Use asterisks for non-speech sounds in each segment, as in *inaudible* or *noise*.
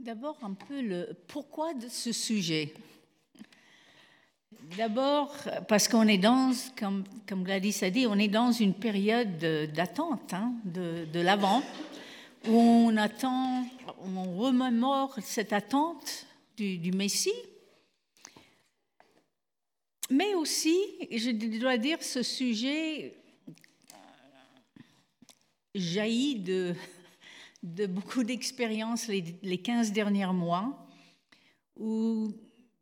D'abord, un peu le pourquoi de ce sujet. D'abord, parce qu'on est dans, comme, Gladys a dit, on est dans une période d'attente hein, de, l'avant, où on attend, on remémore cette attente du Messie. Mais aussi, je dois dire, ce sujet jaillit de, de beaucoup d'expériences les, les 15 derniers mois, où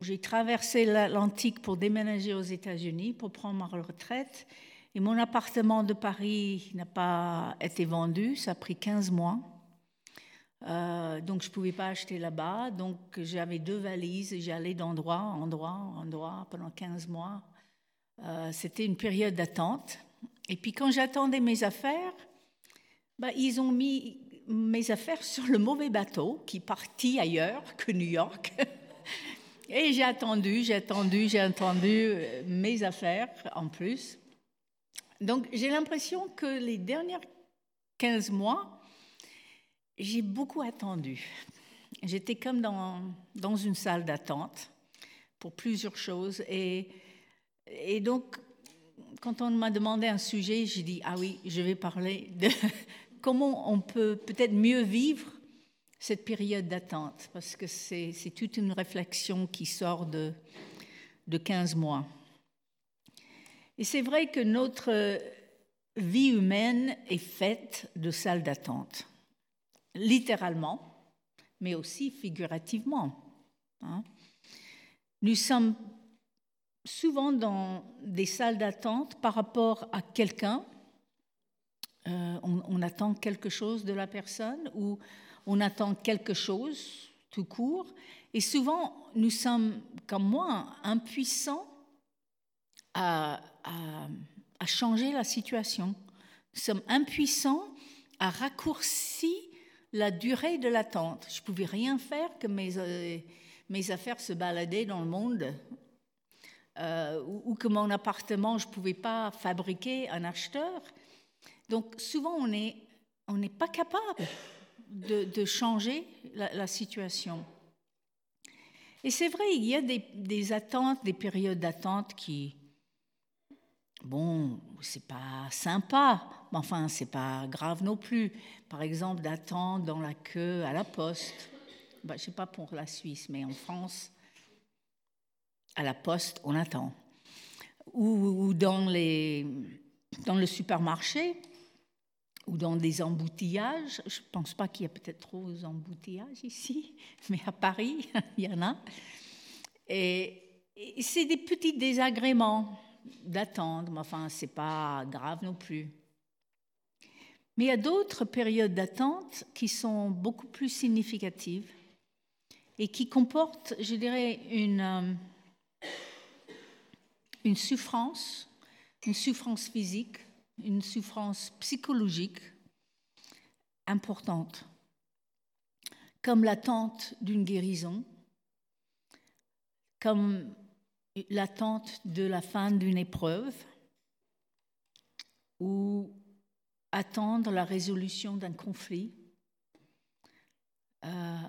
j'ai traversé l'Atlantique pour déménager aux États-Unis, pour prendre ma retraite. Et mon appartement de Paris n'a pas été vendu, ça a pris 15 mois. Euh, donc je ne pouvais pas acheter là-bas. Donc j'avais deux valises et j'allais d'endroit en endroit en endroit pendant 15 mois. Euh, C'était une période d'attente. Et puis quand j'attendais mes affaires, bah, ils ont mis mes affaires sur le mauvais bateau qui partit ailleurs que New York. *laughs* Et j'ai attendu, j'ai attendu, j'ai attendu euh, mes affaires en plus. Donc j'ai l'impression que les derniers 15 mois, j'ai beaucoup attendu. J'étais comme dans, dans une salle d'attente pour plusieurs choses. Et, et donc, quand on m'a demandé un sujet, j'ai dit, ah oui, je vais parler de comment on peut peut-être mieux vivre cette période d'attente, parce que c'est toute une réflexion qui sort de, de 15 mois. Et c'est vrai que notre vie humaine est faite de salles d'attente, littéralement, mais aussi figurativement. Hein. Nous sommes souvent dans des salles d'attente par rapport à quelqu'un. Euh, on, attend quelque chose de la personne ou on attend quelque chose tout court, et souvent nous sommes, comme moi, impuissants à, changer la situation. Nous sommes impuissants à raccourcir la durée de l'attente. Je ne pouvais rien faire que mes, euh, mes affaires se baladaient dans le monde. Euh, ou, que mon appartement, je ne pouvais pas fabriquer un acheteur. Donc souvent, on n'est on pas capable de, changer la, situation. Et c'est vrai, il y a des, attentes, des périodes d'attente qui, bon, c'est pas sympa, mais enfin, c'est pas grave non plus. Par exemple, d'attendre dans la queue à la poste. Bah, je sais pas pour la Suisse, mais en France, à la poste, on attend. Ou, ou dans, les, dans le supermarché, ou dans des embouteillages. Je ne pense pas qu'il y a peut-être trop d'embouteillages ici, *laughs* mais à Paris, *laughs* il y en a. Et, c'est des petits désagréments d'attendre, mais enfin, ce n'est pas grave non plus. Mais il y a d'autres périodes d'attente qui sont beaucoup plus significatives et qui comportent, je dirais, une, euh, une souffrance, une souffrance physique, une souffrance psychologique importante, comme l'attente d'une guérison, comme l'attente de la fin d'une épreuve, ou attendre la résolution d'un conflit, euh,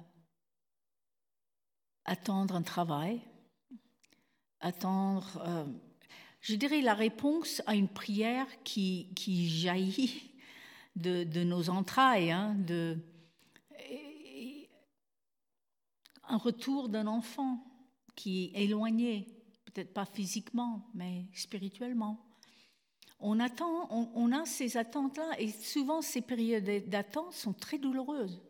attendre un travail, attendre euh, je dirais la réponse à une prière qui, jaillit de, nos entrailles, hein, un retour d'un enfant qui est éloigné, peut-être pas physiquement, mais spirituellement. On, attend, on, a ces attentes-là, et souvent ces périodes d'attente sont très douloureuses.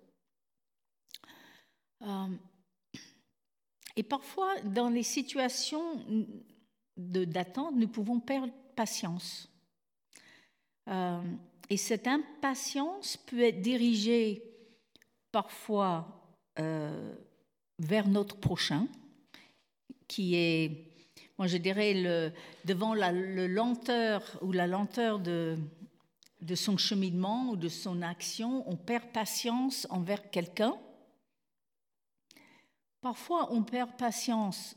Euh, et parfois, dans les situations d'attente, nous pouvons perdre patience. Euh, et cette impatience peut être dirigée parfois euh, vers notre prochain, qui est, moi je dirais, devant la le lenteur ou la lenteur de, de son cheminement ou de son action, on perd patience envers quelqu'un. Parfois, on perd patience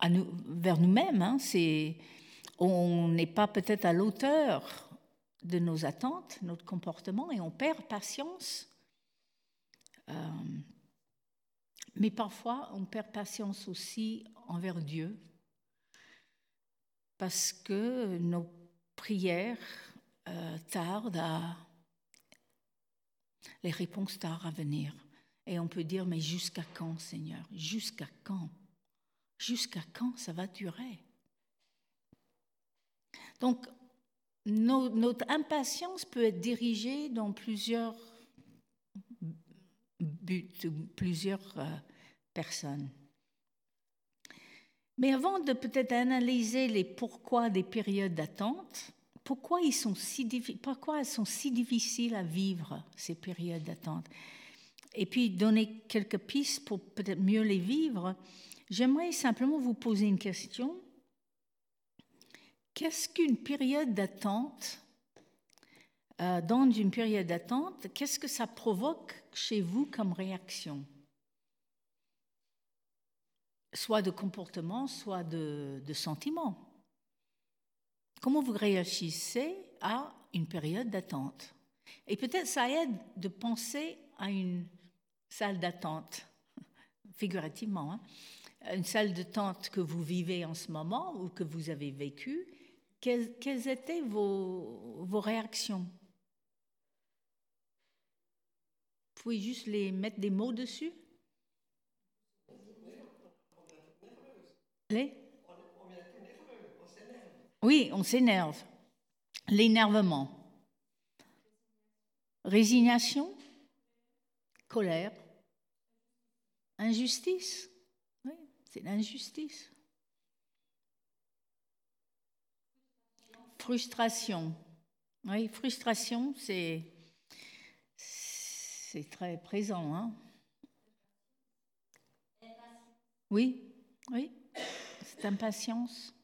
vers nous-mêmes. Hein, on n'est pas peut-être à l'auteur de nos attentes, notre comportement, et on perd patience. Euh, Mais parfois, on perd patience aussi envers Dieu parce que nos prières euh, tardent à... Les réponses tardent à venir. Et on peut dire, mais jusqu'à quand, Seigneur? Jusqu'à quand? Jusqu'à quand ça va durer? Donc, notre impatience peut être dirigée dans plusieurs buts, plusieurs euh, personnes. Mais avant de peut-être analyser les pourquoi des périodes d'attente, pourquoi, pourquoi elles sont si difficiles à vivre, ces périodes d'attente, et puis donner quelques pistes pour peut-être mieux les vivre, j'aimerais simplement vous poser une question. Qu'est-ce qu'une période d'attente euh, Dans une période d'attente, qu'est-ce que ça provoque chez vous comme réaction? Soit de comportement, soit de, de sentiment. Comment vous réagissez à une période d'attente? Et peut-être ça aide de penser à une salle d'attente, *laughs* figurativement, hein. Une salle d'attente que vous vivez en ce moment ou que vous avez vécue quelles, étaient vos, réactions? Vous pouvez juste les mettre des mots dessus. Oui, on s'énerve. L'énervement. Résignation. Colère. Injustice c'est l'injustice. Frustration. Oui, frustration, c'est c'est très présent. Hein oui, oui, c'est impatience.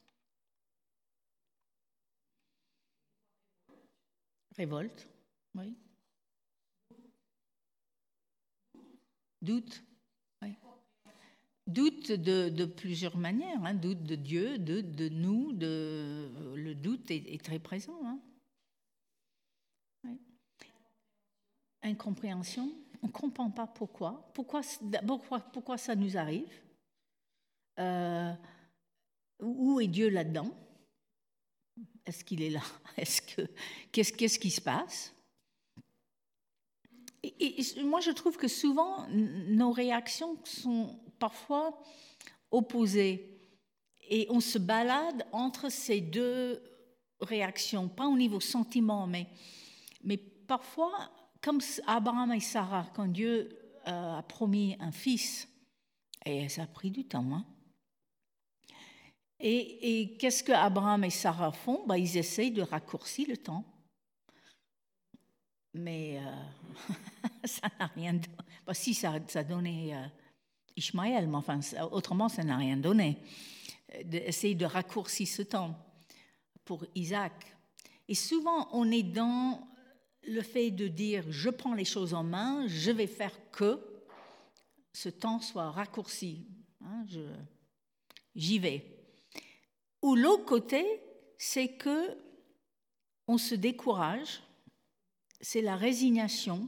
Révolte, oui. Doute, Doute de, plusieurs manières, hein. doute de Dieu, doute de nous, de, le doute est, très présent. Hein. Incompréhension, on ne comprend pas pourquoi. Pourquoi, pourquoi, ça nous arrive euh, Où est Dieu là-dedans? Est-ce qu'il est là? Est-ce que qu'est-ce, qui se passe? Moi, je trouve que souvent, nos réactions sont parfois opposés. Et on se balade entre ces deux réactions, pas au niveau sentiment, mais, mais parfois, comme Abraham et Sarah, quand Dieu euh, a promis un fils, et ça a pris du temps. Hein. Et, et qu'est-ce que Abraham et Sarah font? Ben, Ils essayent de raccourcir le temps. Mais euh, *laughs* ça n'a rien donné. Ben, si, ça, ça donnait euh, Ishmaël, mais enfin, autrement, ça n'a rien donné. D'essayer de raccourcir ce temps pour Isaac. Et souvent, on est dans le fait de dire je prends les choses en main, je vais faire que ce temps soit raccourci. Hein, j'y vais. Ou l'autre côté, c'est que on se décourage, c'est la résignation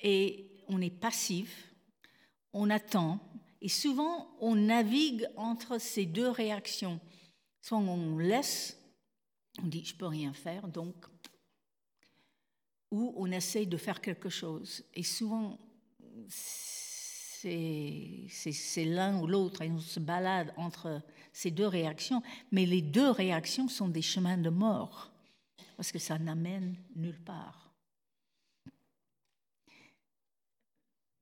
et on est passif on attend, et souvent on navigue entre ces deux réactions. Soit on laisse, on dit je peux rien faire, donc, ou on essaye de faire quelque chose. Et souvent c'est l'un ou l'autre, et on se balade entre ces deux réactions, mais les deux réactions sont des chemins de mort, parce que ça n'amène nulle part.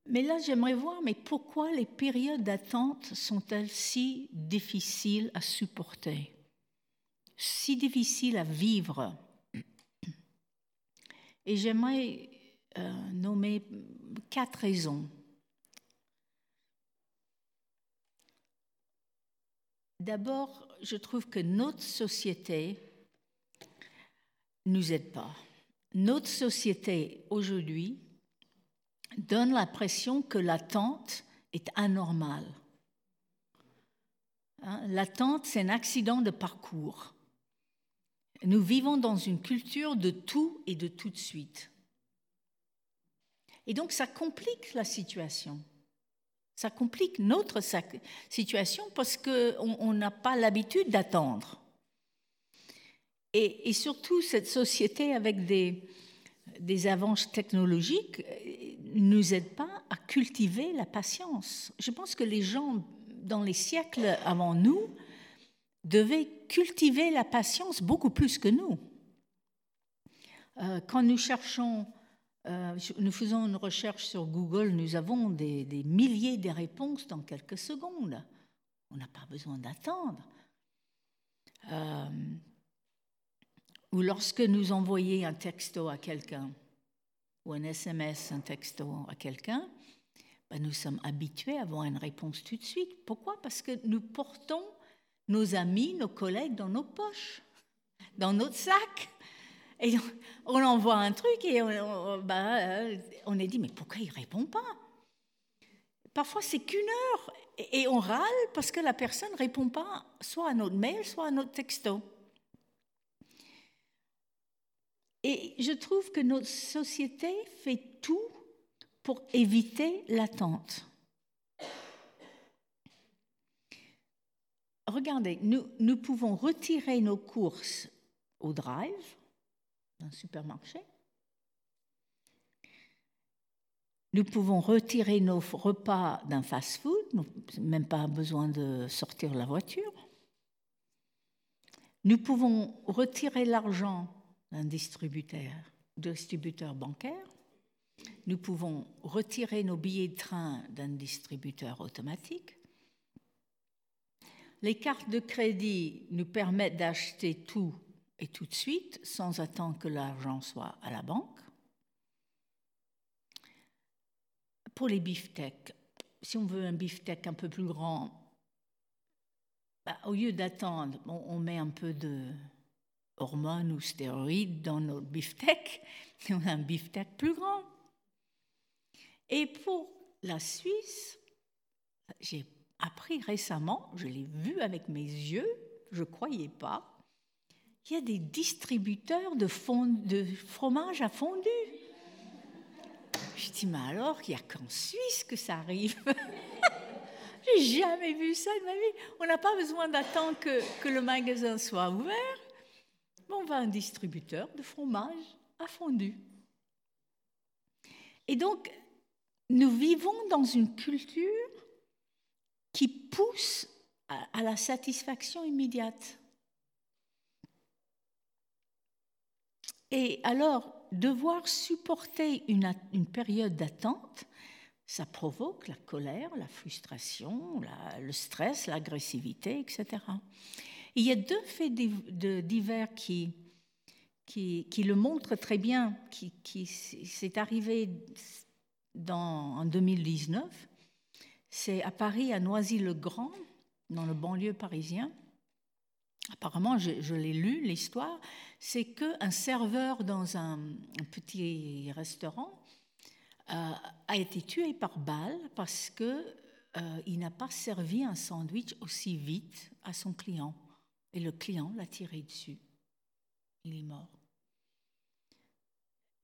Mais là, j'aimerais voir, mais pourquoi les périodes d'attente sont-elles si difficiles à supporter, si difficiles à vivre? Et j'aimerais euh, nommer quatre raisons. D'abord, je trouve que notre société nous aide pas. Notre société aujourd'hui donne l'impression que l'attente est anormale. Hein, l'attente, c'est un accident de parcours. Nous vivons dans une culture de tout et de tout de suite. Et donc ça complique la situation. Ça complique notre situation parce qu'on n'a pas l'habitude d'attendre. Et, surtout, cette société avec des, avances technologiques nous aide pas à cultiver la patience. Je pense que les gens, dans les siècles avant nous, devaient cultiver la patience beaucoup plus que nous. Euh, quand nous cherchons, euh, nous faisons une recherche sur Google, nous avons des, milliers de réponses dans quelques secondes. On n'a pas besoin d'attendre. Euh, ou lorsque nous envoyons un texto à quelqu'un, ou un SMS, un texto à quelqu'un, ben nous sommes habitués à avoir une réponse tout de suite. Pourquoi? Parce que nous portons nos amis, nos collègues dans nos poches, dans notre sac. Et on envoie un truc et on, ben, on est dit, mais pourquoi il ne répond pas? Parfois, c'est qu'une heure et on râle parce que la personne ne répond pas soit à notre mail, soit à notre texto. Et je trouve que notre société fait tout pour éviter l'attente. Regardez, nous, pouvons retirer nos courses au drive, d'un supermarché. Nous pouvons retirer nos repas d'un fast-food, même pas besoin de sortir la voiture. Nous pouvons retirer l'argent d'un distributeur, distributeur bancaire. Nous pouvons retirer nos billets de train d'un distributeur automatique. Les cartes de crédit nous permettent d'acheter tout et tout de suite sans attendre que l'argent soit à la banque. Pour les beefsteaks, si on veut un beefsteak un peu plus grand, bah, au lieu d'attendre, on met un peu de, hormones ou stéroïdes dans notre beefsteak, *laughs* on a un beefsteak plus grand. Et pour la Suisse, j'ai appris récemment, je l'ai vu avec mes yeux, je ne croyais pas, il y a des distributeurs de, de fromage à fondu. Je dis, mais alors, il n'y a qu'en Suisse que ça arrive. *laughs* J'ai jamais vu ça de ma vie. On n'a pas besoin d'attendre que, le magasin soit ouvert on va un distributeur de fromage à fondu. Et donc, nous vivons dans une culture qui pousse à, la satisfaction immédiate. Et alors, devoir supporter une période d'attente, ça provoque la colère, la frustration, le stress, l'agressivité, etc. Il y a deux faits divers qui, qui, le montrent très bien, qui, qui c'est arrivé en 2019. C'est à Paris, à Noisy-le-Grand, dans le banlieue parisien. Apparemment, je, l'ai lu, l'histoire. C'est qu'un serveur dans un, petit restaurant euh, a été tué par balle parce qu'il euh, n'a pas servi un sandwich aussi vite à son client. Et le client l'a tiré dessus. Il est mort.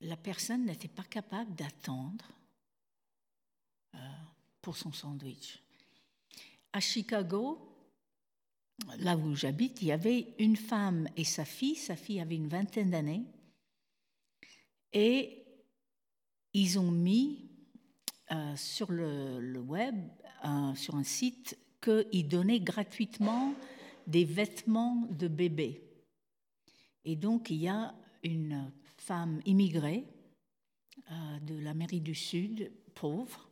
La personne n'était pas capable d'attendre euh, pour son sandwich. À Chicago, là où j'habite, il y avait une femme et sa fille. Sa fille avait une vingtaine d'années. Et ils ont mis euh, sur le, web, sur un site, qu'ils donnaient gratuitement des vêtements de bébé. Et donc, il y a une femme immigrée euh, de l'Amérique du Sud, pauvre,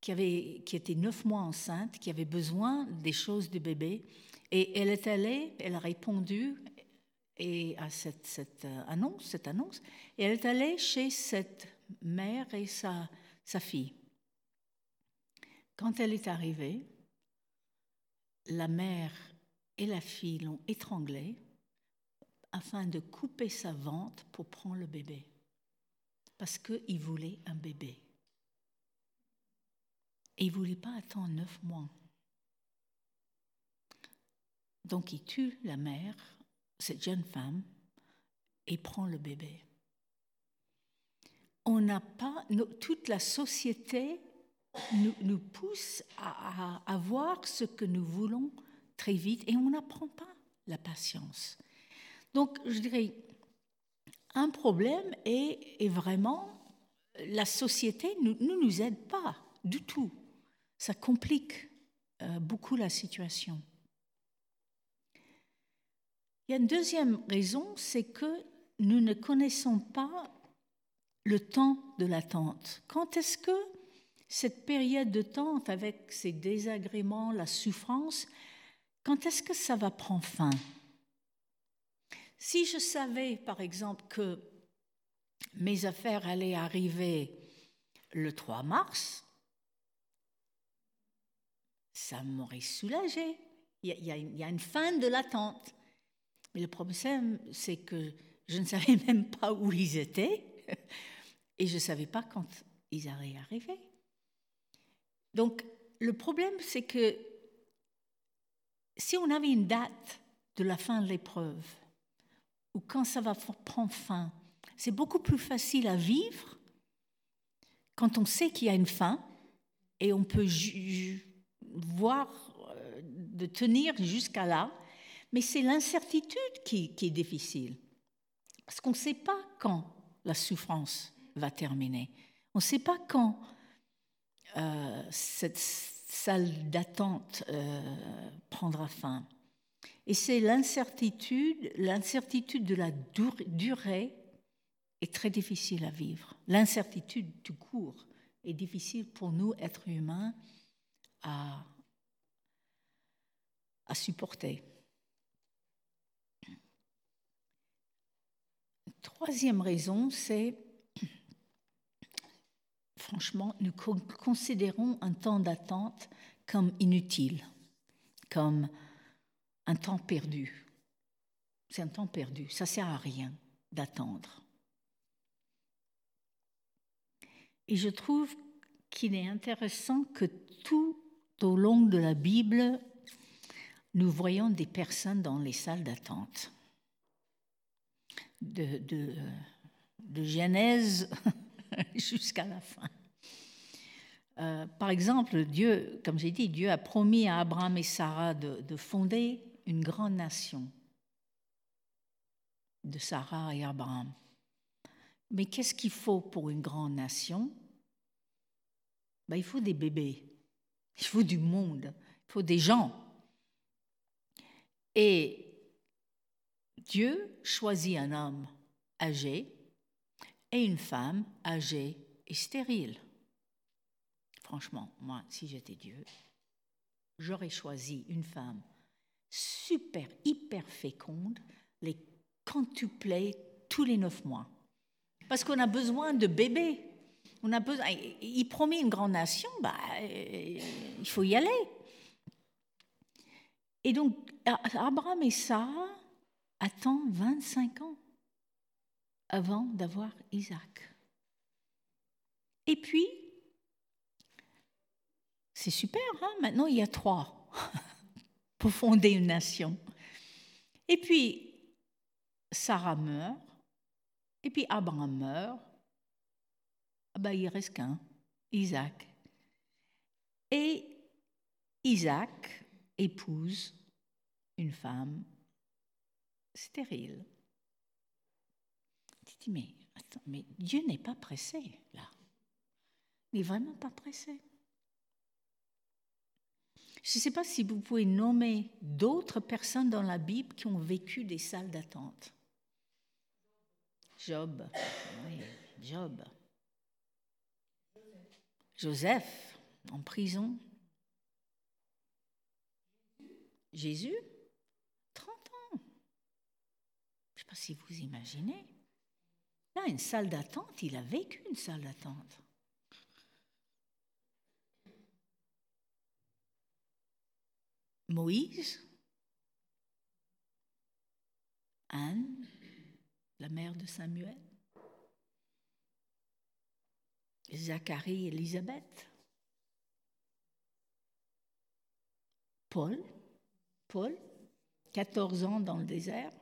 qui, avait, qui était neuf mois enceinte, qui avait besoin des choses de bébé. Et elle est allée, elle a répondu et à cette, cette euh, annonce, cette annonce, et elle est allée chez cette mère et sa, sa fille. Quand elle est arrivée, la mère et la fille l'ont étranglé afin de couper sa vente pour prendre le bébé, parce qu'il voulait un bébé. Et il ne voulait pas attendre neuf mois. Donc il tue la mère, cette jeune femme, et prend le bébé. On n'a pas, toute la société nous, pousse à, à, voir ce que nous voulons très vite et on n'apprend pas la patience. Donc, je dirais, un problème est, vraiment la société ne nous, nous, aide pas du tout. Ça complique euh, beaucoup la situation. Il y a une deuxième raison, c'est que nous ne connaissons pas le temps de l'attente. Quand est-ce que cette période de temps, avec ses désagréments, la souffrance, quand est-ce que ça va prendre fin? Si je savais, par exemple, que mes affaires allaient arriver le 3 mars, ça m'aurait soulagé. Il y, a, y, a, une fin de l'attente. Mais le problème, c'est que je ne savais *laughs* même pas où ils étaient *laughs* et je ne savais pas quand ils allaient arriver. Donc, le problème, c'est que si on avait une date de la fin de l'épreuve, ou quand ça va prendre fin, c'est beaucoup plus facile à vivre quand on sait qu'il y a une fin et on peut voir euh, de tenir jusqu'à là, mais c'est l'incertitude qui, est difficile. Parce qu'on ne sait pas quand la souffrance va terminer. On ne sait pas quand euh, cette salle d'attente euh, prendra fin. Et c'est l'incertitude, l'incertitude de la durée est très difficile à vivre. L'incertitude du cours est difficile pour nous, êtres humains, à, à supporter. Troisième raison, c'est, franchement, nous considérons un temps d'attente comme inutile, comme un temps perdu. C'est un temps perdu, ça ne sert à rien d'attendre. Et je trouve qu'il est intéressant que tout au long de la Bible, nous voyons des personnes dans les salles d'attente. De, de, de, Genèse *laughs* jusqu'à la fin. Euh, par exemple, Dieu, comme j'ai dit, Dieu a promis à Abraham et Sarah de, de fonder une grande nation de Sarah et Abraham. Mais qu'est-ce qu'il faut pour une grande nation? Ben, Il faut des bébés, il faut du monde, il faut des gens. Et Dieu choisit un homme âgé et une femme âgée et stérile. Franchement, moi, si j'étais Dieu, j'aurais choisi une femme super, hyper féconde, les quintupler tous les neuf mois parce qu'on a besoin de bébés. On a besoin, il promet une grande nation, bah, euh, il faut y aller. Et donc, Abraham et Sarah attendent 25 ans avant d'avoir Isaac. Et puis, c'est super, hein? Maintenant il y a trois *laughs* pour fonder une nation. Et puis, Sarah meurt, et puis Abraham meurt. Ah ben, il reste qu'un, Isaac. Et Isaac épouse une femme stérile. Tu dis, mais, attends, mais Dieu n'est pas pressé, là. Il n'est vraiment pas pressé. Je ne sais pas si vous pouvez nommer d'autres personnes dans la Bible qui ont vécu des salles d'attente. Job. Oui, Job. Joseph, en prison. Jésus, 30 ans. Je ne sais pas si vous imaginez. Là, une salle d'attente, il a vécu une salle d'attente. Moïse, Anne, la mère de Samuel, Zacharie et Élisabeth, Paul, Paul, 14 ans dans le désert,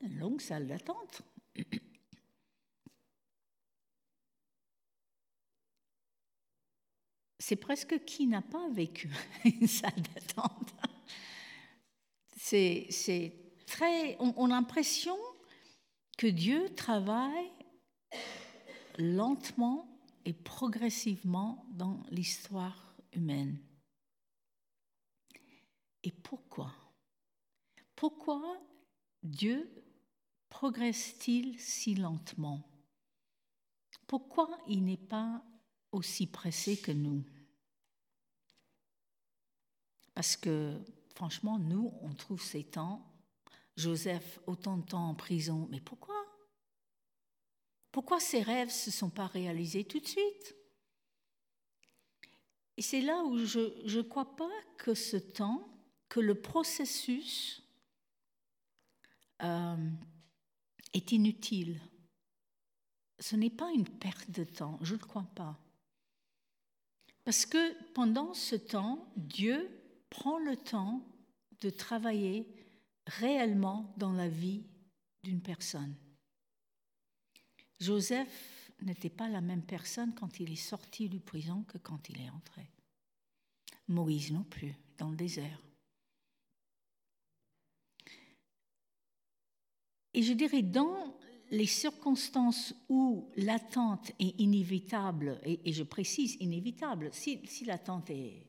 une longue salle d'attente. C'est presque qui n'a pas vécu *laughs* une salle d'attente. C'est très. On, on a l'impression que Dieu travaille lentement et progressivement dans l'histoire humaine. Et pourquoi? Pourquoi Dieu progresse-t-il si lentement? Pourquoi il n'est pas aussi pressé que nous? Parce que, franchement, nous, on trouve ces temps, Joseph, autant de temps en prison, mais pourquoi? Pourquoi ses rêves ne se sont pas réalisés tout de suite? Et c'est là où je ne crois pas que ce temps, que le processus euh, est inutile. Ce n'est pas une perte de temps, je ne crois pas. Parce que pendant ce temps, Dieu prend le temps de travailler réellement dans la vie d'une personne. Joseph n'était pas la même personne quand il est sorti du prison que quand il est entré. Moïse non plus, dans le désert. Et je dirais, dans les circonstances où l'attente est inévitable, et, je précise inévitable, si, l'attente est.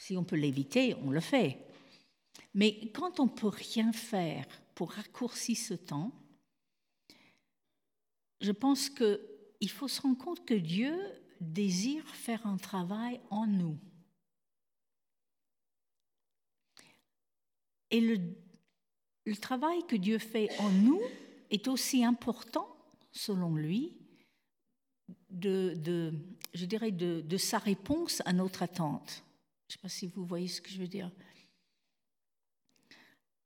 Si on peut l'éviter, on le fait. Mais quand on ne peut rien faire pour raccourcir ce temps, je pense qu'il faut se rendre compte que Dieu désire faire un travail en nous. Et le travail que Dieu fait en nous est aussi important, selon lui, de, je dirais de, sa réponse à notre attente. Je ne sais pas si vous voyez ce que je veux dire.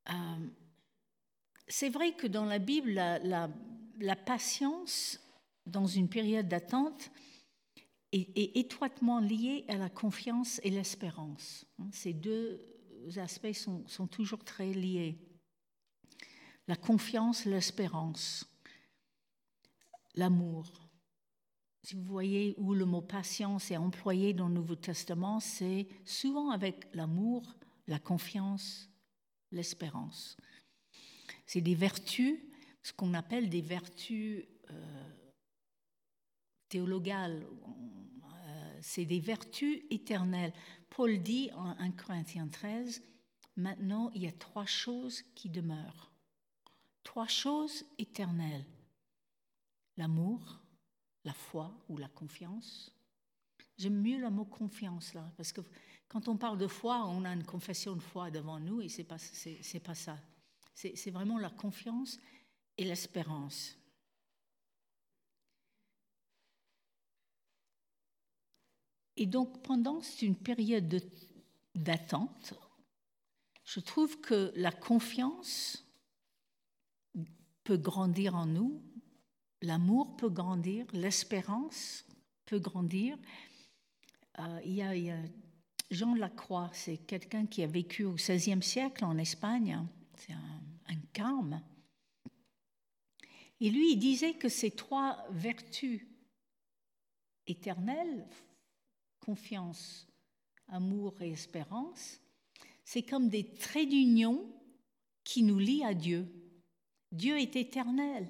Euh, c'est vrai que dans la Bible, la, patience dans une période d'attente est, étroitement liée à la confiance et l'espérance. Ces deux aspects sont toujours très liés la confiance, l'espérance, l'amour. Si vous voyez où le mot patience est employé dans le Nouveau Testament, c'est souvent avec l'amour, la confiance, l'espérance. C'est des vertus, ce qu'on appelle des vertus euh, théologales, euh, c'est des vertus éternelles. Paul dit en 1 Corinthiens 13, maintenant il y a trois choses qui demeurent trois choses éternelles. L'amour, la foi ou la confiance. J'aime mieux le mot confiance là, parce que quand on parle de foi, on a une confession de foi devant nous et c'est pas c'est, pas ça. C'est, vraiment la confiance et l'espérance. Et donc pendant une période d'attente, je trouve que la confiance peut grandir en nous, l'amour peut grandir, l'espérance peut grandir. Euh, il, y a, Jean Lacroix, c'est quelqu'un qui a vécu au XVIe siècle en Espagne, c'est un, un carme. Et lui, il disait que ces trois vertus éternelles, confiance, amour et espérance, c'est comme des traits d'union qui nous lient à Dieu. Dieu est éternel.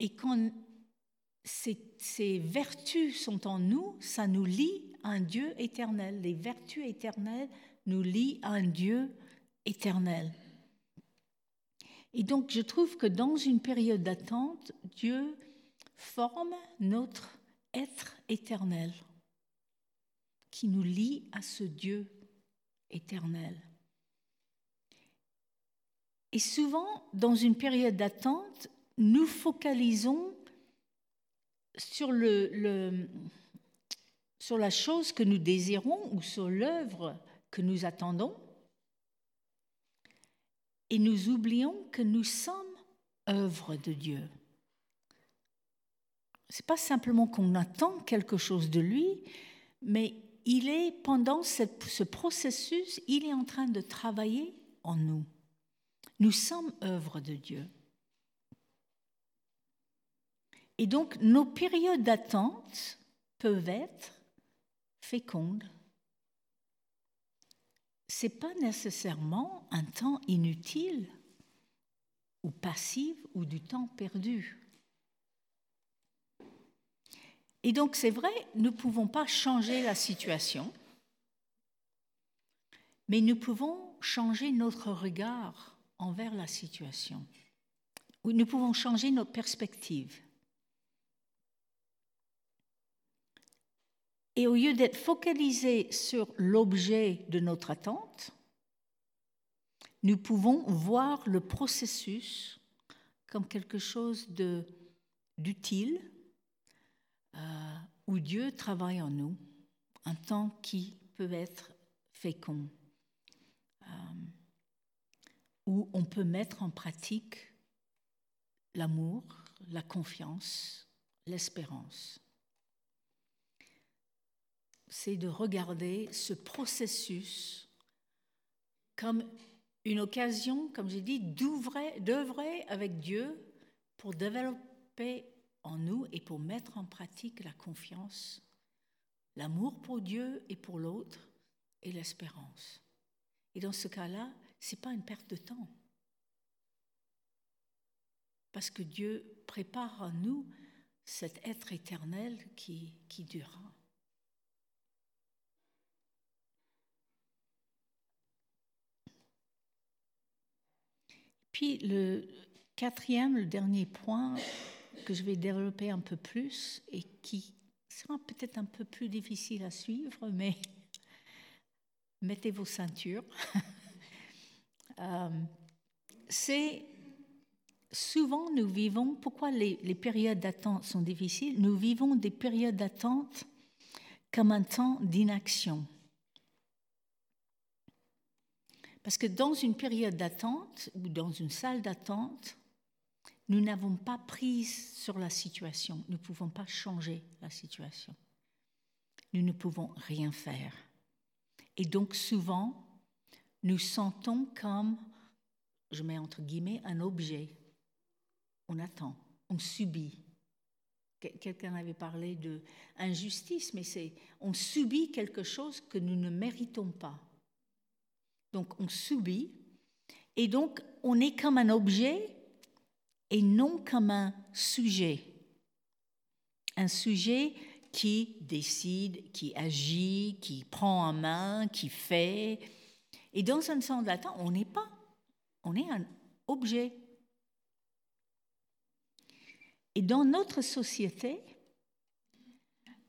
Et quand ces, vertus sont en nous, ça nous lie à un Dieu éternel. Les vertus éternelles nous lient à un Dieu éternel. Et donc je trouve que dans une période d'attente, Dieu forme notre être éternel qui nous lie à ce Dieu éternel. Et souvent, dans une période d'attente, nous focalisons sur, le, sur la chose que nous désirons ou sur l'œuvre que nous attendons. Et nous oublions que nous sommes œuvre de Dieu. Ce n'est pas simplement qu'on attend quelque chose de lui, mais il est, pendant ce processus, il est en train de travailler en nous. Nous sommes œuvre de Dieu. Et donc nos périodes d'attente peuvent être féconde, c'est pas nécessairement un temps inutile ou passif ou du temps perdu. Et donc c'est vrai, nous ne pouvons pas changer la situation, mais nous pouvons changer notre regard envers la situation. Ou nous pouvons changer notre perspective. Et au lieu d'être focalisé sur l'objet de notre attente, nous pouvons voir le processus comme quelque chose d'utile, euh, où Dieu travaille en nous, un temps qui peut être fécond, euh, où on peut mettre en pratique l'amour, la confiance, l'espérance c'est de regarder ce processus comme une occasion, comme j'ai dit, d'œuvrer avec Dieu pour développer en nous et pour mettre en pratique la confiance, l'amour pour Dieu et pour l'autre et l'espérance. Et dans ce cas-là, ce n'est pas une perte de temps. Parce que Dieu prépare en nous cet être éternel qui, qui durera. Puis le quatrième, le dernier point que je vais développer un peu plus et qui sera peut-être un peu plus difficile à suivre, mais *laughs* mettez vos ceintures. *laughs* Euh, c'est souvent nous vivons, pourquoi les, les périodes d'attente sont difficiles? Nous vivons des périodes d'attente comme un temps d'inaction. Parce que dans une période d'attente ou dans une salle d'attente, nous n'avons pas prise sur la situation, nous ne pouvons pas changer la situation. Nous ne pouvons rien faire. Et donc souvent, nous sentons comme, je mets entre guillemets, un objet. On attend, on subit. Quelqu'un avait parlé de injustice, mais c'est on subit quelque chose que nous ne méritons pas. Donc on subit, et donc on est comme un objet et non comme un sujet. Un sujet qui décide, qui agit, qui prend en main, qui fait. Et dans un sens latin, on n'est pas, on est un objet. Et dans notre société,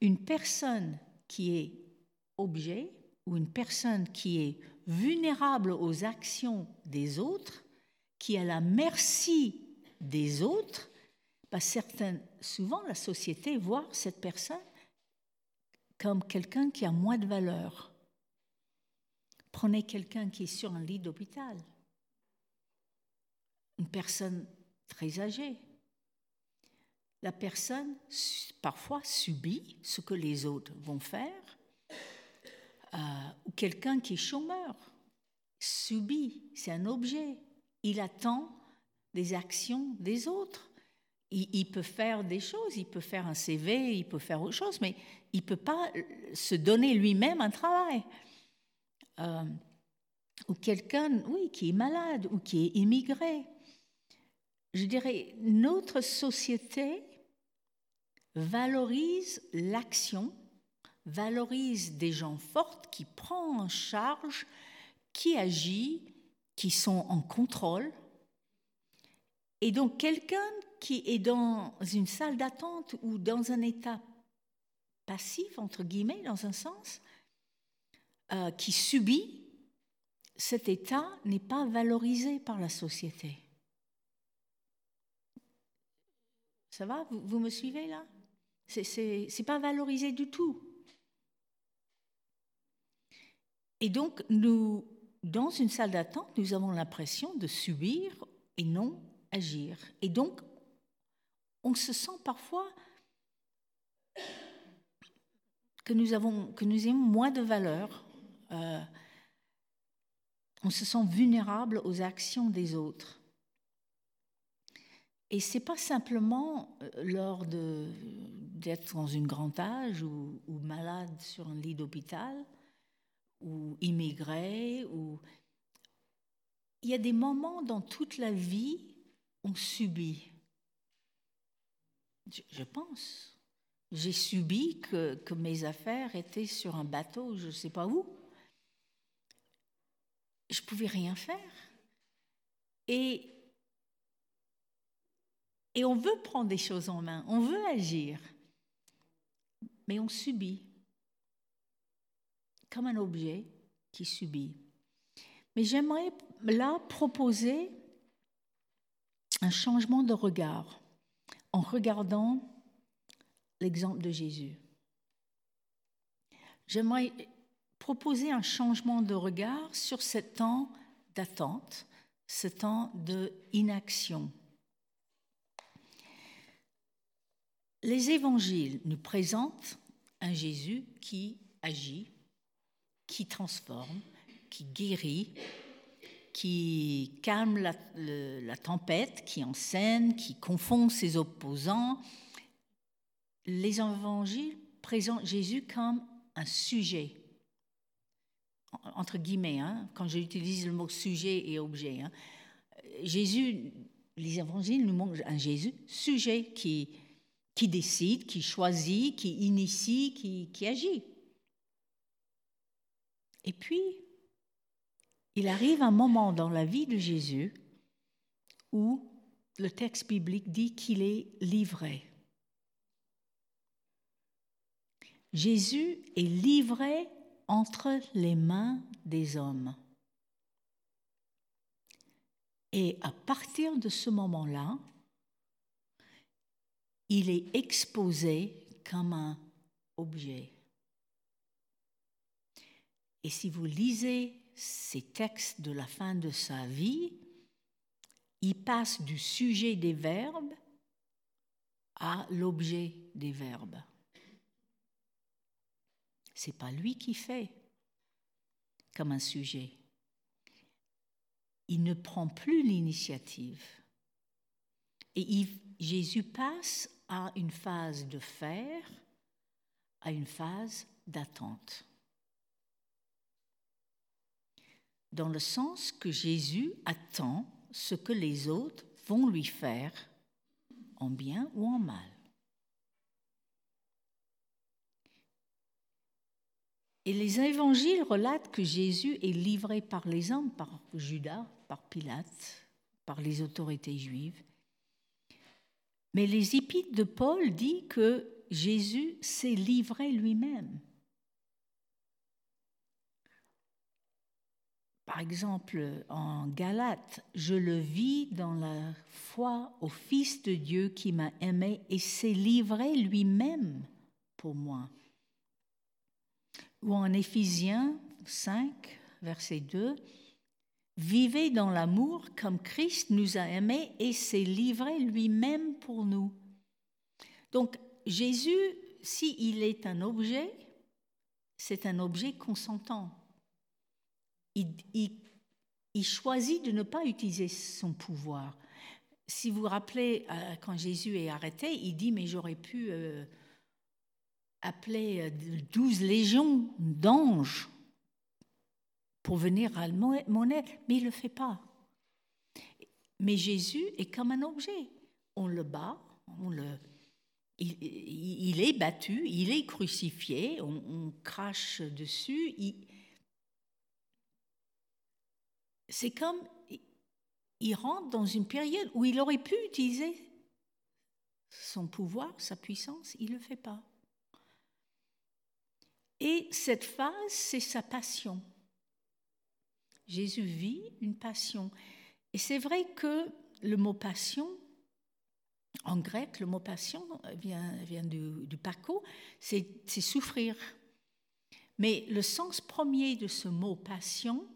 une personne qui est objet ou une personne qui est vulnérable aux actions des autres, qui est à la merci des autres, bah, souvent la société voit cette personne comme quelqu'un qui a moins de valeur. Prenez quelqu'un qui est sur un lit d'hôpital, une personne très âgée. La personne parfois subit ce que les autres vont faire ou quelqu'un qui est chômeur subit, c'est un objet. Il attend des actions des autres. Il, peut faire des choses, il peut faire un CV, il peut faire autre chose, mais il ne peut pas se donner lui-même un travail. Euh, ou quelqu'un, oui, qui est malade ou qui est immigré. Je dirais, notre société valorise l'action valorise des gens forts qui prennent en charge, qui agit, qui sont en contrôle. Et donc quelqu'un qui est dans une salle d'attente ou dans un état passif, entre guillemets, dans un sens, euh, qui subit, cet état n'est pas valorisé par la société. Ça va? Vous, vous me suivez là? C'est pas valorisé du tout. Et donc, nous, dans une salle d'attente, nous avons l'impression de subir et non agir. Et donc, on se sent parfois que nous avons, que nous ayons moins de valeur. Euh, on se sent vulnérable aux actions des autres. Et c'est pas simplement euh, lors d'être dans une grande âge ou, ou, malade sur un lit d'hôpital ou immigré ou il y a des moments dans toute la vie on subit. Je, pense. J'ai subi que, que, mes affaires étaient sur un bateau, je ne sais pas où. Je pouvais rien faire. Et et on veut prendre des choses en main, on veut agir, mais on subit, comme un objet qui subit. Mais j'aimerais là proposer un changement de regard en regardant l'exemple de Jésus. J'aimerais proposer un changement de regard sur ce temps d'attente, ce temps d'inaction. Les évangiles nous présentent un Jésus qui agit, qui transforme, qui guérit, qui calme la, tempête, qui enseigne, qui confond ses opposants. Les évangiles présentent Jésus comme un sujet, entre guillemets, hein, quand j'utilise le mot sujet et objet. Hein. Jésus, les évangiles nous montrent un Jésus sujet qui décide, qui choisit, qui initie, qui agit. Et puis, il arrive un moment dans la vie de Jésus où le texte biblique dit qu'il est livré. Jésus est livré entre les mains des hommes. Et à partir de ce moment-là, il est exposé comme un objet. Et si vous lisez ces textes de la fin de sa vie, il passe du sujet des verbes à l'objet des verbes. C'est pas lui qui fait comme un sujet. Il ne prend plus l'initiative. Et Jésus passe à une phase de faire à une phase d'attente. Dans le sens que Jésus attend ce que les autres vont lui faire, en bien ou en mal. Et les évangiles relatent que Jésus est livré par les hommes, par Judas, par Pilate, par les autorités juives, mais les épîtres de Paul disent que Jésus s'est livré lui-même. Par exemple, en Galate, je le vis dans la foi au Fils de Dieu qui m'a aimé et s'est livré lui-même pour moi. Ou en Éphésiens 5, verset 2, Vivez dans l'amour comme Christ nous a aimés et s'est livré lui-même pour nous. Donc Jésus, s'il est un objet, c'est un objet consentant. Il, il, choisit de ne pas utiliser son pouvoir. Si vous vous rappelez, euh, quand Jésus est arrêté, il dit, mais j'aurais pu euh, appeler euh, douze légions d'anges pour venir à mon aide, mais il ne le fait pas. Mais Jésus est comme un objet. On le bat, on le, il, est battu, il est crucifié, on, crache dessus. C'est comme il rentre dans une période où il aurait pu utiliser son pouvoir, sa puissance, il ne le fait pas. Et cette phase, c'est sa passion. Jésus vit une passion. Et c'est vrai que le mot passion, en grec, le mot passion vient, du, du paco, c'est souffrir. Mais le sens premier de ce mot passion,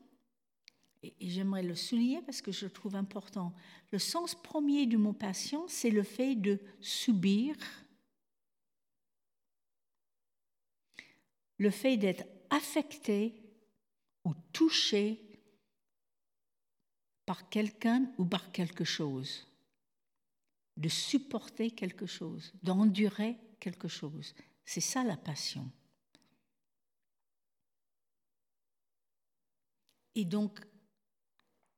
et j'aimerais le souligner parce que je le trouve important, le sens premier du mot passion, c'est le fait de subir, le fait d'être affecté ou touché par quelqu'un ou par quelque chose. de supporter quelque chose, d'endurer quelque chose. C'est ça la passion. Et donc,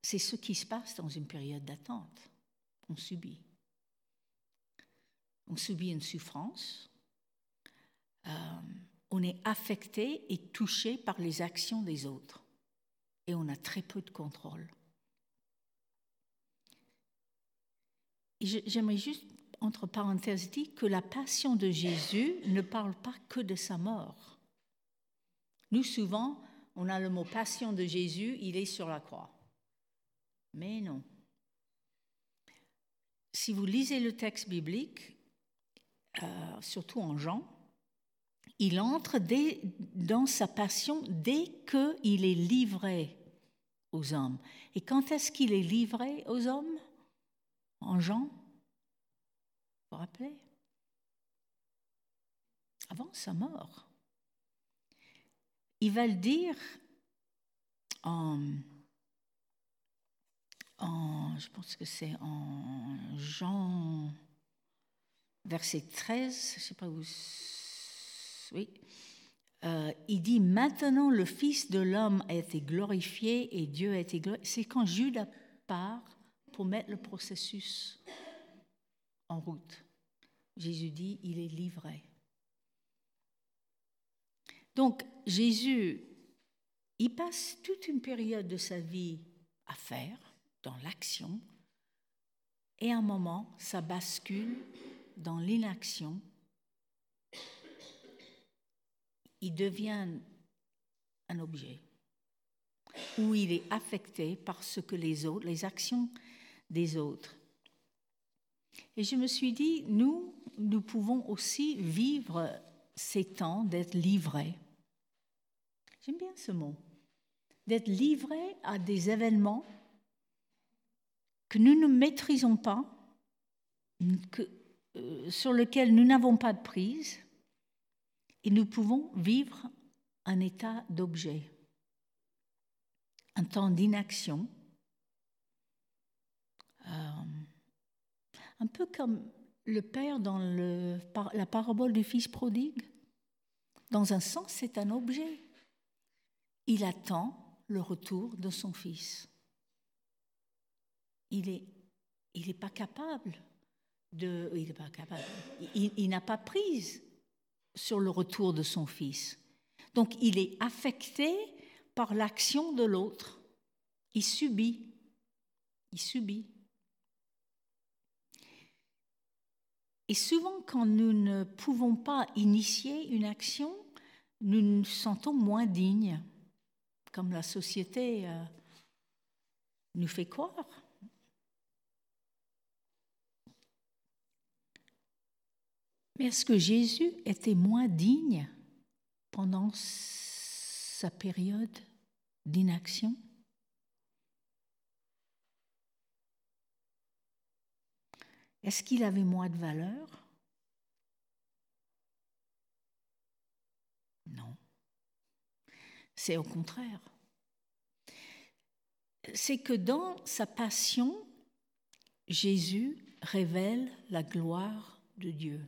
c'est ce qui se passe dans une période d'attente. On subit. On subit une souffrance. Euh, on est affecté et touché par les actions des autres. Et on a très peu de contrôle. J'aimerais juste, entre parenthèses, dire que la passion de Jésus ne parle pas que de sa mort. Nous, souvent, on a le mot passion de Jésus, il est sur la croix. Mais non. Si vous lisez le texte biblique, euh, surtout en Jean, il entre dans sa passion dès qu'il est livré aux hommes. Et quand est-ce qu'il est livré aux hommes? En Jean? Vous vous rappelez? Avant sa mort. Il va le dire en, je pense que c'est en Jean, verset 13, je sais pas où, oui, euh, il dit maintenant le Fils de l'homme a été glorifié et Dieu a été glorifié. C'est quand Judas part pour mettre le processus en route. Jésus dit, il est livré. Donc Jésus, il passe toute une période de sa vie à faire, dans l'action, et à un moment, ça bascule dans l'inaction. Il devient un objet, où il est affecté par ce que les autres, les actions des autres. Et je me suis dit, nous, nous pouvons aussi vivre ces temps d'être livrés. J'aime bien ce mot. D'être livrés à des événements que nous ne maîtrisons pas, euh, sur lesquels nous n'avons pas de prise, et nous pouvons vivre un état d'objet, un temps d'inaction, euh, un peu comme le Père dans la parabole du Fils prodigue. Dans un sens, c'est un objet. Il attend le retour de son Fils. Il n'est est pas capable de... Il n'est pas. Il, il n'a pas prise sur le retour de son Fils. Donc il est affecté par l'action de l'autre. Il subit. Il subit. Et souvent, quand nous ne pouvons pas initier une action, nous nous sentons moins dignes, comme la société euh, nous fait croire. Est-ce que Jésus était moins digne pendant sa période d'inaction? Est-ce qu'il avait moins de valeur? Non. C'est au contraire. C'est que dans sa passion, Jésus révèle la gloire de Dieu.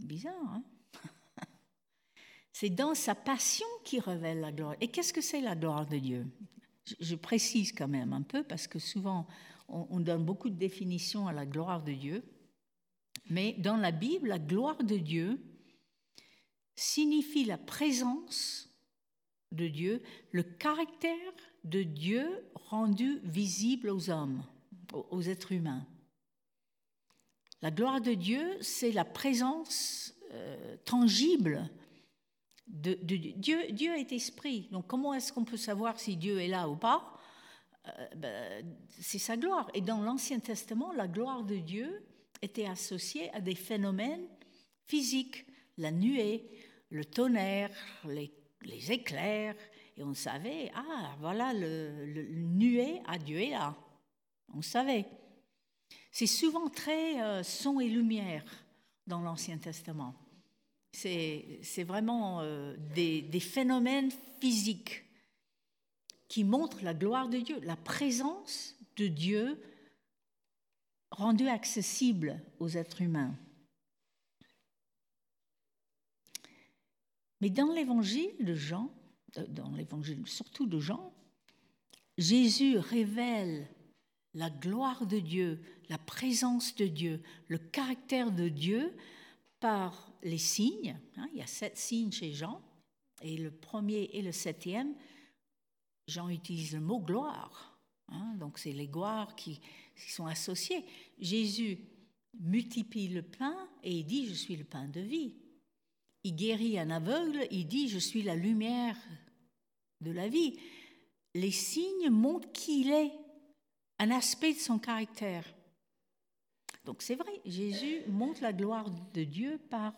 Bizarre, hein? *laughs* C'est dans sa passion qu'il révèle la gloire. Et qu'est-ce que c'est la gloire de Dieu? Je précise quand même un peu parce que souvent on, donne beaucoup de définitions à la gloire de Dieu, mais dans la Bible, la gloire de Dieu signifie la présence de Dieu, le caractère de Dieu rendu visible aux hommes, aux êtres humains. La gloire de Dieu, c'est la présence euh, tangible de, Dieu. Dieu est esprit. Donc comment est-ce qu'on peut savoir si Dieu est là ou pas? Euh, ben, c'est sa gloire. Et dans l'Ancien Testament, la gloire de Dieu était associée à des phénomènes physiques, la nuée, le tonnerre, les, éclairs, et on savait, ah, voilà, le, nuée à Dieu est là. On savait. C'est souvent très euh, son et lumière dans l'Ancien Testament. C'est vraiment euh, des, phénomènes physiques qui montre la gloire de Dieu, la présence de Dieu rendu accessible aux êtres humains. Mais dans l'évangile de Jean, euh, dans l'évangile surtout de Jean, Jésus révèle la gloire de Dieu, la présence de Dieu, le caractère de Dieu par les signes. Hein, il y a sept signes chez Jean, et le premier et le septième, Jean utilise le mot gloire. Hein, donc c'est les gloires qui, qui sont associées. Jésus multiplie le pain et il dit Je suis le pain de vie. Il guérit un aveugle, il dit Je suis la lumière de la vie. Les signes montrent qui il est, un aspect de son caractère. Donc c'est vrai, Jésus montre la gloire de Dieu par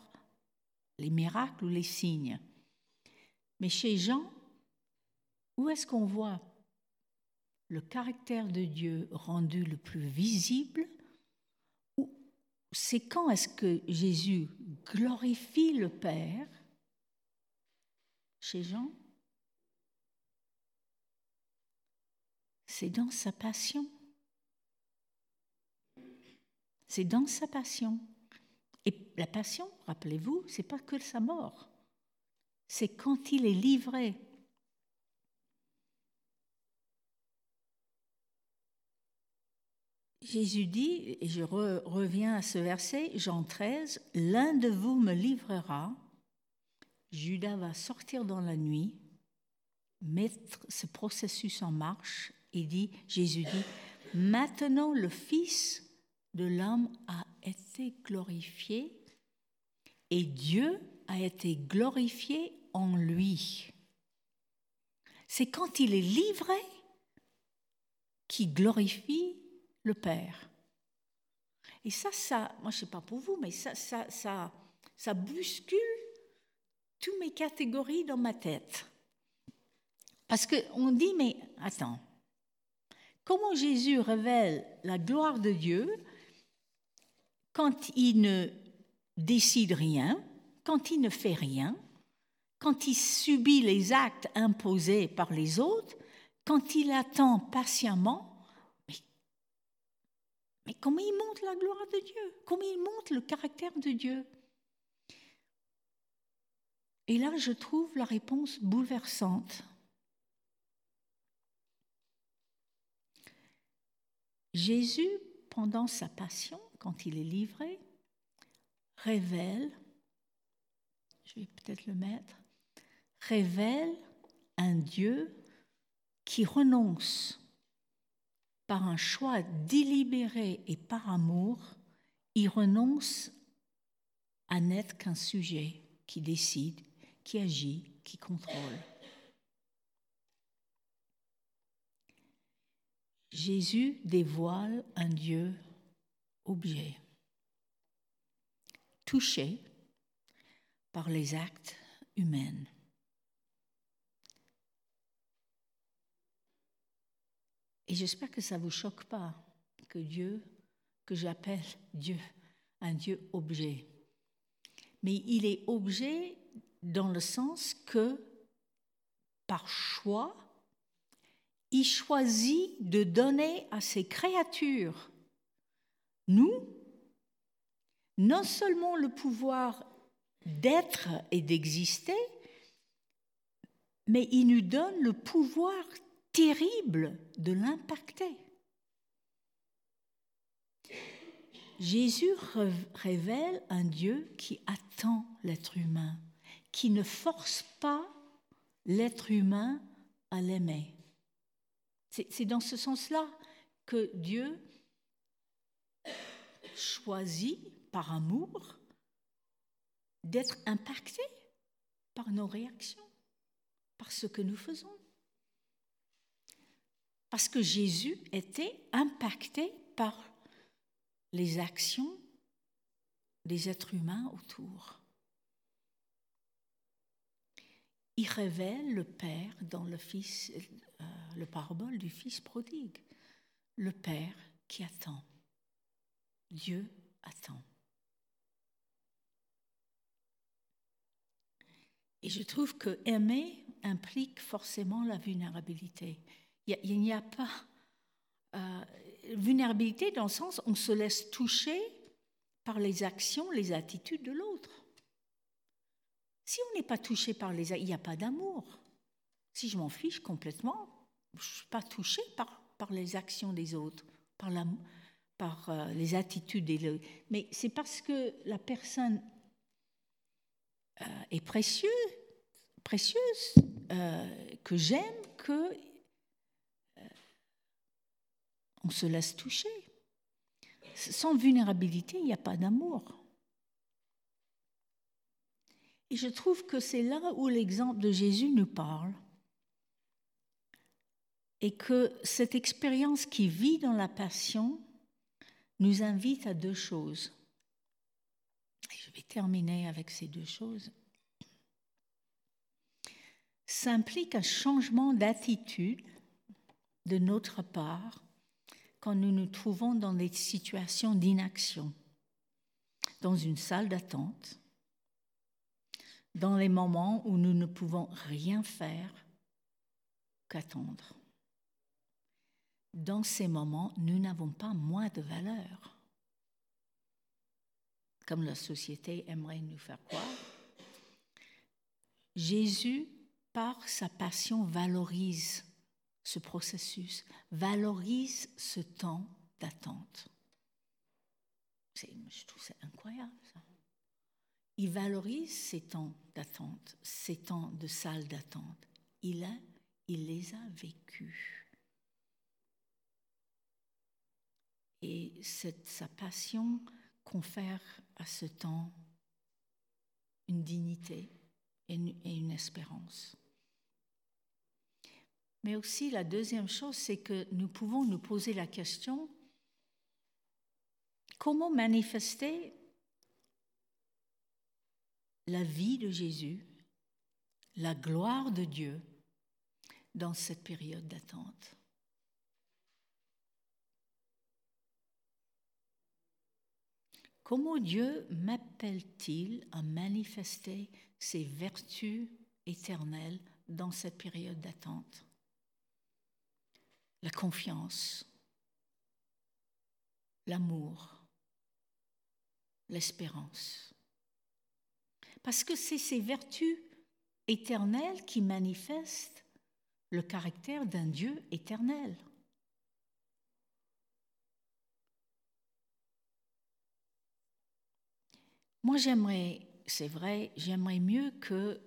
les miracles ou les signes. Mais chez Jean, où est-ce qu'on voit le caractère de Dieu rendu le plus visible C'est quand est-ce que Jésus glorifie le Père? Chez Jean C'est dans sa passion. C'est dans sa passion. Et la passion, rappelez-vous, c'est pas que sa mort. C'est quand il est livré. Jésus dit, et je reviens à ce verset, Jean 13, L'un de vous me livrera. Judas va sortir dans la nuit, mettre ce processus en marche il dit, Jésus dit, maintenant le Fils de l'homme a été glorifié et Dieu a été glorifié en lui. C'est quand il est livré qu'il glorifie le Père. Et ça, ça, moi je sais pas pour vous, mais ça, ça, ça, ça bouscule toutes mes catégories dans ma tête. Parce qu'on dit, mais attends, Comment Jésus révèle la gloire de Dieu quand il ne décide rien, quand il ne fait rien, quand il subit les actes imposés par les autres, quand il attend patiemment, mais, comment il montre la gloire de Dieu? Comment il montre le caractère de Dieu? Et là, je trouve la réponse bouleversante. Jésus, pendant sa passion, quand il est livré, révèle, je vais peut-être le mettre, révèle un Dieu qui renonce par un choix délibéré et par amour, il renonce à n'être qu'un sujet qui décide, qui agit, qui contrôle. Jésus dévoile un Dieu objet, touché par les actes humains. Et j'espère que ça ne vous choque pas que Dieu, que j'appelle Dieu, un Dieu objet. Mais il est objet dans le sens que, par choix, il choisit de donner à ses créatures, nous, non seulement le pouvoir d'être et d'exister, mais il nous donne le pouvoir terrible de l'impacter. Jésus révèle un Dieu qui attend l'être humain, qui ne force pas l'être humain à l'aimer. C'est dans ce sens-là que Dieu choisit par amour d'être impacté par nos réactions, par ce que nous faisons. Parce que Jésus était impacté par les actions des êtres humains autour. Il révèle le Père dans le Fils, euh, le parabole du Fils prodigue, le Père qui attend. Dieu attend. Et je trouve que aimer implique forcément la vulnérabilité. Il n'y a pas. Euh, vulnérabilité dans le sens on se laisse toucher par les actions, les attitudes de l'autre. Si on n'est pas touché par les... Il n'y a pas d'amour. Si je m'en fiche complètement, je ne suis pas touché par, par les actions des autres, par, la, par euh, les attitudes. des Mais c'est parce que la personne euh, est précieuse, précieuse euh, que j'aime, que on se laisse toucher. Sans vulnérabilité, il n'y a pas d'amour. Et je trouve que c'est là où l'exemple de Jésus nous parle. Et que cette expérience qui vit dans la passion nous invite à deux choses. Je vais terminer avec ces deux choses. Ça implique un changement d'attitude de notre part quand nous nous trouvons dans des situations d'inaction, dans une salle d'attente, dans les moments où nous ne pouvons rien faire qu'attendre. Dans ces moments, nous n'avons pas moins de valeur, comme la société aimerait nous faire croire. Jésus, par sa passion, valorise ce processus, valorise ce temps d'attente. Je trouve c'est incroyable ça. Il valorise ces temps d'attente, ces temps de salle d'attente. Il, il les a vécus. Et sa passion confère à ce temps une dignité et une espérance. Mais aussi la deuxième chose, c'est que nous pouvons nous poser la question, comment manifester la vie de Jésus, la gloire de Dieu dans cette période d'attente? Comment Dieu m'appelle-t-il à manifester ses vertus éternelles dans cette période d'attente? La confiance, l'amour, l'espérance. Parce que c'est ces vertus éternelles qui manifestent le caractère d'un Dieu éternel. Moi, j'aimerais, c'est vrai, j'aimerais mieux que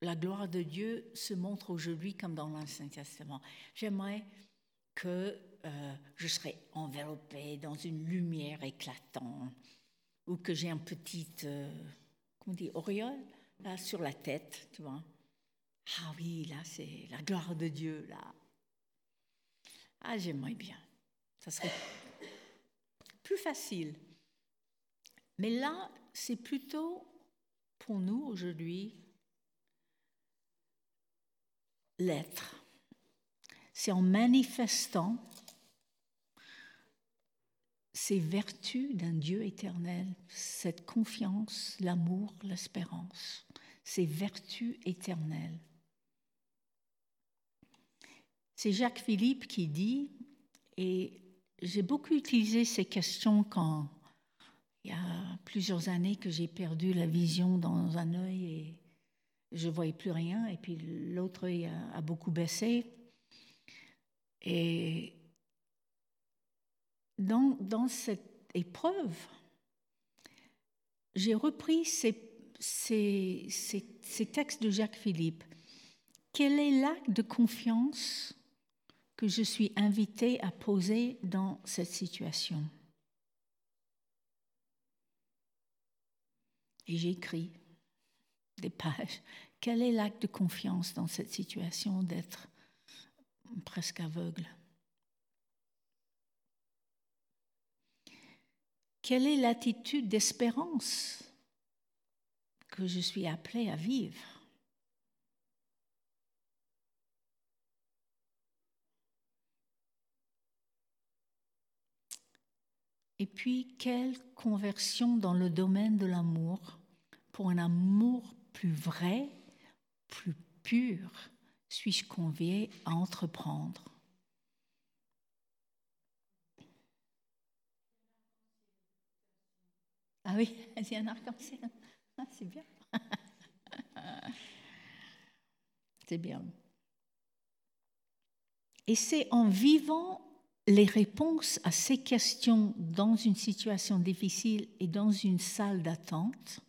la gloire de Dieu se montre aujourd'hui comme dans l'Ancien Testament. J'aimerais que euh, je serai enveloppée dans une lumière éclatante ou que j'ai un petit, euh, comment dit, auréole là sur la tête, tu vois. Ah oui, là c'est la gloire de Dieu là. Ah, j'aimerais bien. Ça serait plus facile. Mais là, c'est plutôt pour nous aujourd'hui l'être c'est en manifestant ces vertus d'un Dieu éternel, cette confiance, l'amour, l'espérance, ces vertus éternelles. C'est Jacques Philippe qui dit, et j'ai beaucoup utilisé ces questions quand il y a plusieurs années que j'ai perdu la vision dans un œil et je ne voyais plus rien, et puis l'autre œil a beaucoup baissé. Et dans, cette épreuve, j'ai repris ces, ces, ces, textes de Jacques Philippe. Quel est l'acte de confiance que je suis invitée à poser dans cette situation? Et j'ai écrit des pages. Quel est l'acte de confiance dans cette situation d'être presque aveugle? Quelle est l'attitude d'espérance que je suis appelée à vivre? Et puis, quelle conversion dans le domaine de l'amour pour un amour plus vrai, plus pur, suis-je convié à entreprendre? Ah oui, *laughs* c'est un arc-en-ciel. Ah, c'est bien. *laughs* c'est bien. Et c'est en vivant les réponses à ces questions dans une situation difficile et dans une salle d'attente,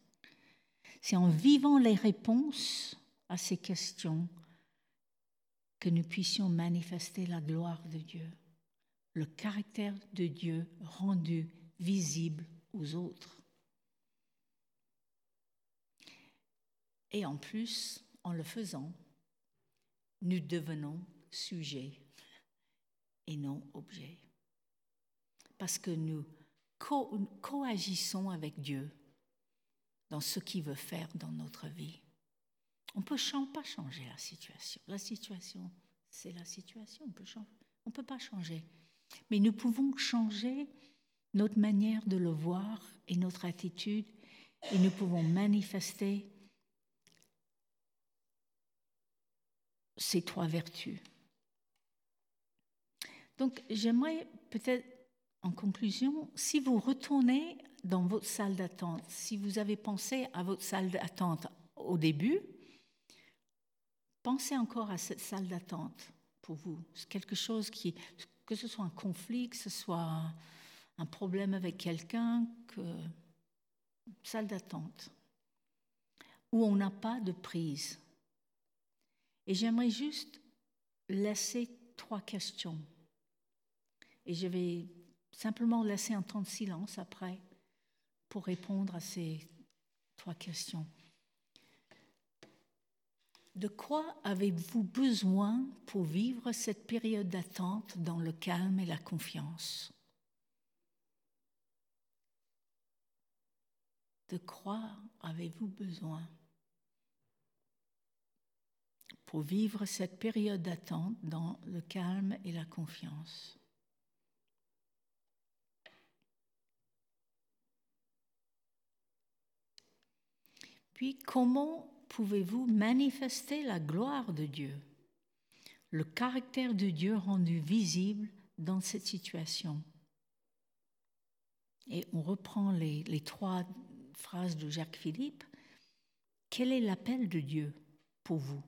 c'est en vivant les réponses à ces questions que nous puissions manifester la gloire de Dieu, le caractère de Dieu rendu visible aux autres. Et en plus, en le faisant, nous devenons sujets et non objets. Parce que nous coagissons avec Dieu dans ce qu'il veut faire dans notre vie. On ne peut pas changer la situation. La situation, c'est la situation. On ne peut pas changer. Mais nous pouvons changer notre manière de le voir et notre attitude et nous pouvons manifester ces trois vertus. Donc j'aimerais peut-être en conclusion, si vous retournez dans votre salle d'attente, si vous avez pensé à votre salle d'attente au début, pensez encore à cette salle d'attente pour vous. C'est quelque chose qui, que ce soit un conflit, que ce soit un problème avec quelqu'un, que salle d'attente, où on n'a pas de prise. Et j'aimerais juste laisser trois questions. Et je vais simplement laisser un temps de silence après pour répondre à ces trois questions. De quoi avez-vous besoin pour vivre cette période d'attente dans le calme et la confiance? De quoi avez-vous besoin pour vivre cette période d'attente dans le calme et la confiance? Comment pouvez-vous manifester la gloire de Dieu, le caractère de Dieu rendu visible dans cette situation? Et on reprend les, les trois phrases de Jacques Philippe. Quel est l'appel de Dieu pour vous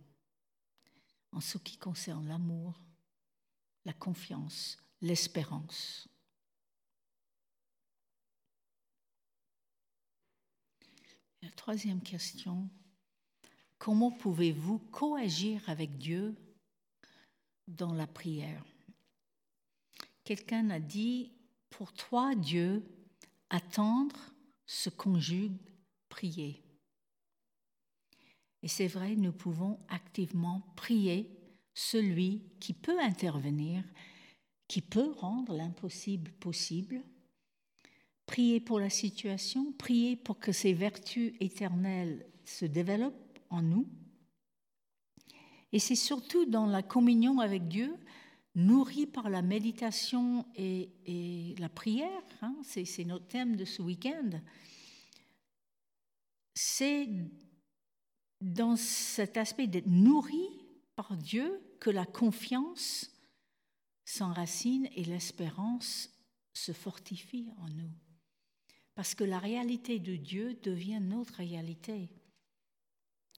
en ce qui concerne l'amour, la confiance, l'espérance? La troisième question, comment pouvez-vous coagir avec Dieu dans la prière? Quelqu'un a dit, pour toi Dieu, attendre se conjugue prier. Et c'est vrai, nous pouvons activement prier celui qui peut intervenir, qui peut rendre l'impossible possible. Prier pour la situation, prier pour que ces vertus éternelles se développent en nous. Et c'est surtout dans la communion avec Dieu, nourri par la méditation et, la prière, hein, c'est notre thème de ce week-end, c'est dans cet aspect d'être nourri par Dieu que la confiance s'enracine et l'espérance se fortifie en nous. Parce que la réalité de Dieu devient notre réalité,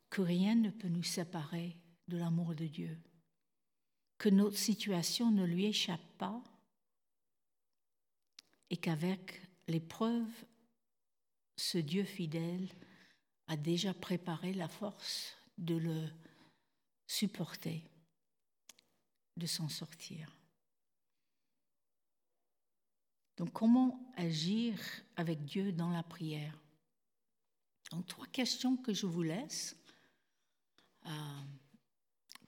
que rien ne peut nous séparer de l'amour de Dieu, que notre situation ne lui échappe pas. Et qu'avec l'épreuve, ce Dieu fidèle a déjà préparé la force de le supporter, de s'en sortir. Donc comment agir avec Dieu dans la prière? Donc trois questions que je vous laisse. Euh,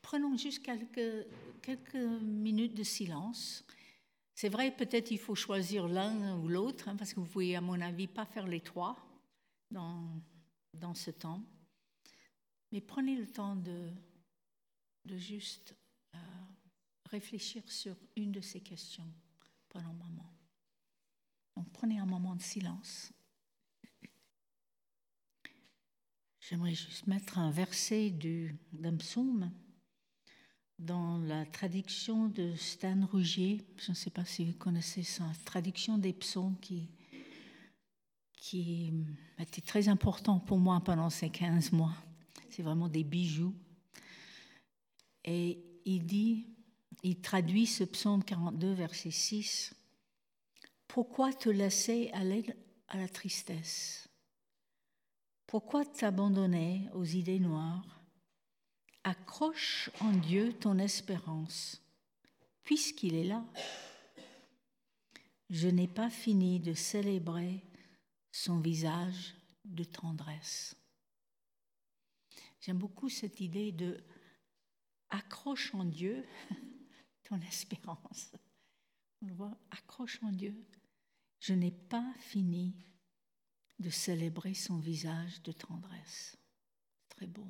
prenons juste quelques, quelques minutes de silence. C'est vrai, peut-être il faut choisir l'un ou l'autre, hein, parce que vous pouvez, à mon avis, pas faire les trois dans dans ce temps. Mais prenez le temps de, de juste euh, réfléchir sur une de ces questions pendant un moment. Donc prenez un moment de silence. J'aimerais juste mettre un verset d'un psaume dans la traduction de Stan Rougier. Je ne sais pas si vous connaissez ça, traduction des psaumes qui, qui a été très important pour moi pendant ces 15 mois. C'est vraiment des bijoux. Et il dit, il traduit ce psaume 42, verset 6. Pourquoi te laisser aller à la tristesse? Pourquoi t'abandonner aux idées noires? Accroche en Dieu ton espérance, puisqu'il est là. Je n'ai pas fini de célébrer son visage de tendresse. J'aime beaucoup cette idée de accroche en Dieu *laughs* ton espérance. On le voit, accroche en Dieu. Je n'ai pas fini de célébrer son visage de tendresse. Très beau.